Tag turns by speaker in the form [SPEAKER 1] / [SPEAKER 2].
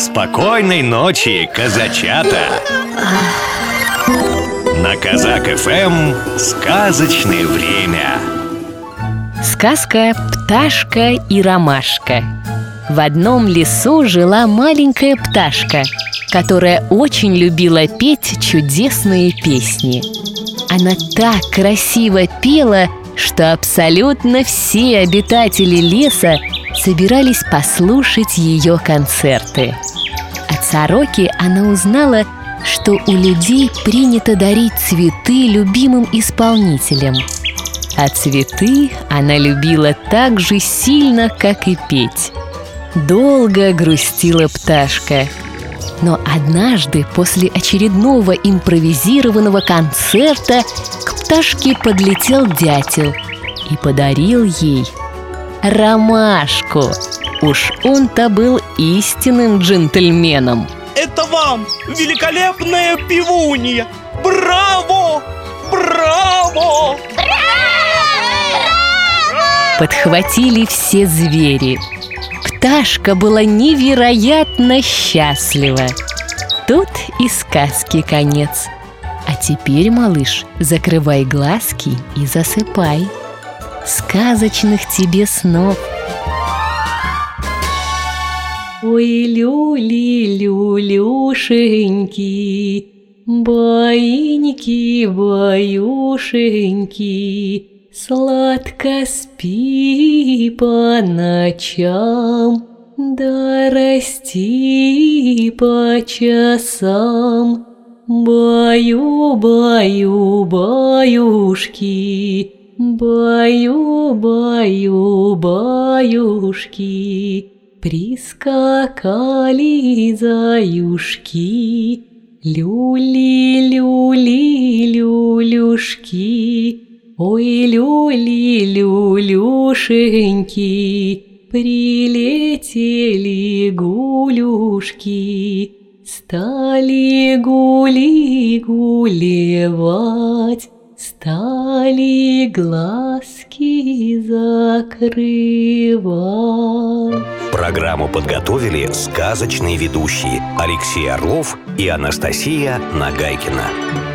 [SPEAKER 1] Спокойной ночи, казачата! На Казак ФМ сказочное время.
[SPEAKER 2] Сказка «Пташка и ромашка». В одном лесу жила маленькая пташка, которая очень любила петь чудесные песни. Она так красиво пела, что абсолютно все обитатели леса собирались послушать ее концерты. От сороки она узнала, что у людей принято дарить цветы любимым исполнителям. А цветы она любила так же сильно, как и петь. Долго грустила пташка. Но однажды после очередного импровизированного концерта к пташке подлетел дятел и подарил ей ромашку. Уж он-то был истинным джентльменом.
[SPEAKER 3] Это вам, великолепная пивунья! Браво! Браво!
[SPEAKER 2] Подхватили все звери. Пташка была невероятно счастлива. Тут и сказки конец. А теперь, малыш, закрывай глазки и засыпай. Сказочных тебе снов! Ой, люли, люлюшеньки, Баиньки, баюшеньки, Сладко спи по ночам, Да расти по часам. Баю, баю, баюшки, Баю, баю, баюшки, Прискакали заюшки, Люли, люли, люлюшки, Ой, люли, люлюшеньки, Прилетели гулюшки, Стали гули гулевать, Стали глазки закрывать.
[SPEAKER 1] Программу подготовили сказочные ведущие Алексей Орлов и Анастасия Нагайкина.